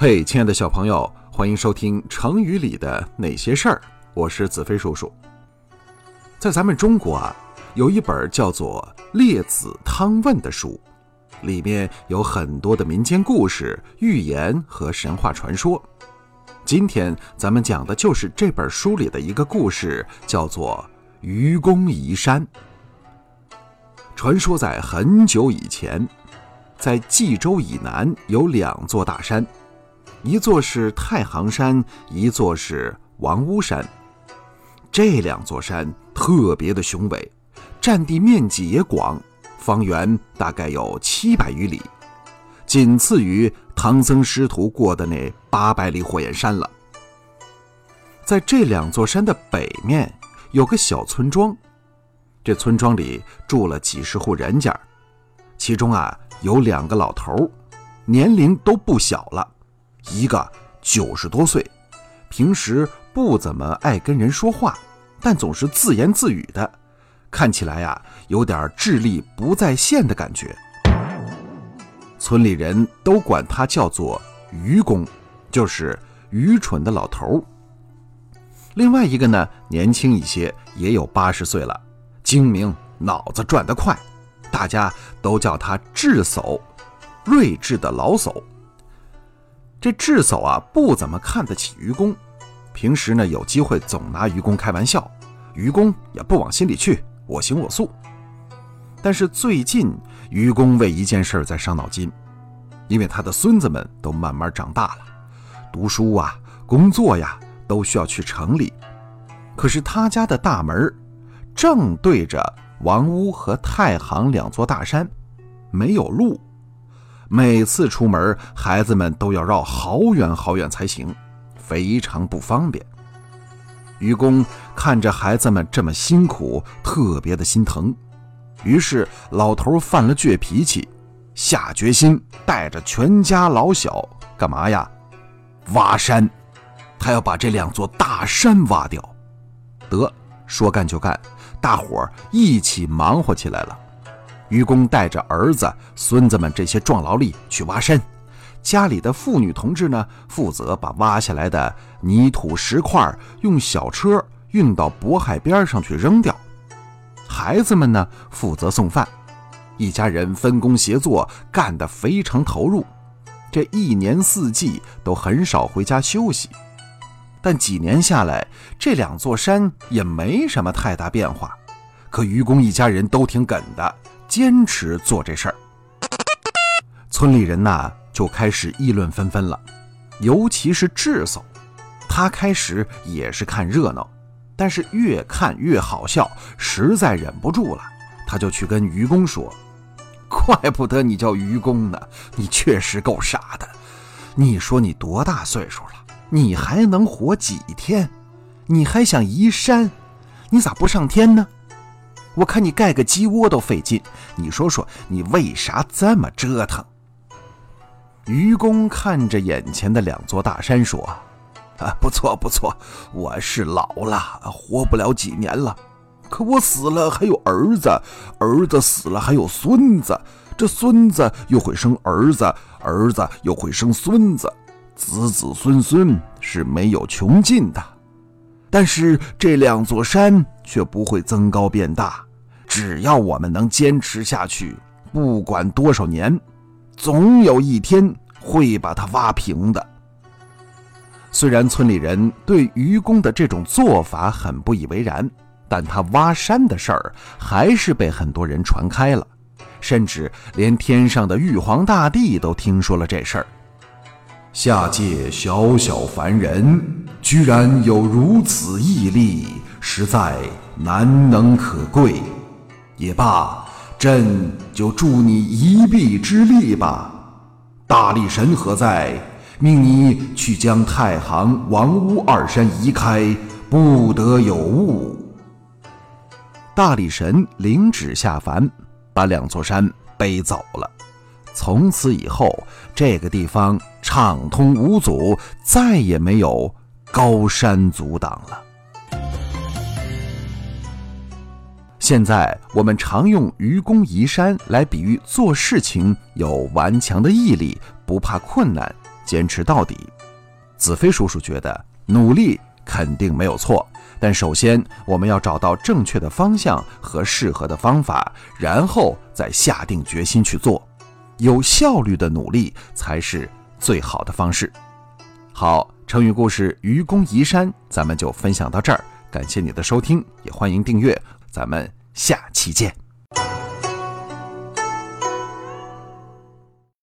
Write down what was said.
嘿，亲爱的小朋友，欢迎收听成语里的那些事儿。我是子飞叔叔。在咱们中国啊，有一本叫做《列子汤问》的书，里面有很多的民间故事、寓言和神话传说。今天咱们讲的就是这本书里的一个故事，叫做《愚公移山》。传说在很久以前，在冀州以南有两座大山。一座是太行山，一座是王屋山。这两座山特别的雄伟，占地面积也广，方圆大概有七百余里，仅次于唐僧师徒过的那八百里火焰山了。在这两座山的北面有个小村庄，这村庄里住了几十户人家，其中啊有两个老头，年龄都不小了。一个九十多岁，平时不怎么爱跟人说话，但总是自言自语的，看起来呀有点智力不在线的感觉。村里人都管他叫做愚公，就是愚蠢的老头。另外一个呢，年轻一些，也有八十岁了，精明，脑子转得快，大家都叫他智叟，睿智的老叟。这智叟啊，不怎么看得起愚公，平时呢有机会总拿愚公开玩笑，愚公也不往心里去，我行我素。但是最近，愚公为一件事在伤脑筋，因为他的孙子们都慢慢长大了，读书啊、工作呀，都需要去城里。可是他家的大门正对着王屋和太行两座大山，没有路。每次出门，孩子们都要绕好远好远才行，非常不方便。愚公看着孩子们这么辛苦，特别的心疼，于是老头犯了倔脾气，下决心带着全家老小干嘛呀？挖山，他要把这两座大山挖掉。得说干就干，大伙儿一起忙活起来了。愚公带着儿子、孙子们这些壮劳力去挖山，家里的妇女同志呢，负责把挖下来的泥土石块用小车运到渤海边上去扔掉。孩子们呢，负责送饭。一家人分工协作，干得非常投入。这一年四季都很少回家休息。但几年下来，这两座山也没什么太大变化。可愚公一家人都挺梗的。坚持做这事儿，村里人呐就开始议论纷纷了，尤其是智叟，他开始也是看热闹，但是越看越好笑，实在忍不住了，他就去跟愚公说：“怪不得你叫愚公呢，你确实够傻的。你说你多大岁数了？你还能活几天？你还想移山？你咋不上天呢？”我看你盖个鸡窝都费劲，你说说你为啥这么折腾？愚公看着眼前的两座大山说：“啊，不错不错，我是老了，活不了几年了。可我死了还有儿子，儿子死了还有孙子，这孙子又会生儿子，儿子又会生孙子，子子孙孙是没有穷尽的。但是这两座山却不会增高变大。”只要我们能坚持下去，不管多少年，总有一天会把它挖平的。虽然村里人对愚公的这种做法很不以为然，但他挖山的事儿还是被很多人传开了，甚至连天上的玉皇大帝都听说了这事儿。下界小小凡人，居然有如此毅力，实在难能可贵。也罢，朕就助你一臂之力吧。大力神何在？命你去将太行、王屋二山移开，不得有误。大力神领旨下凡，把两座山背走了。从此以后，这个地方畅通无阻，再也没有高山阻挡了。现在我们常用愚公移山来比喻做事情有顽强的毅力，不怕困难，坚持到底。子飞叔叔觉得努力肯定没有错，但首先我们要找到正确的方向和适合的方法，然后再下定决心去做。有效率的努力才是最好的方式。好，成语故事《愚公移山》咱们就分享到这儿，感谢你的收听，也欢迎订阅，咱们下期见。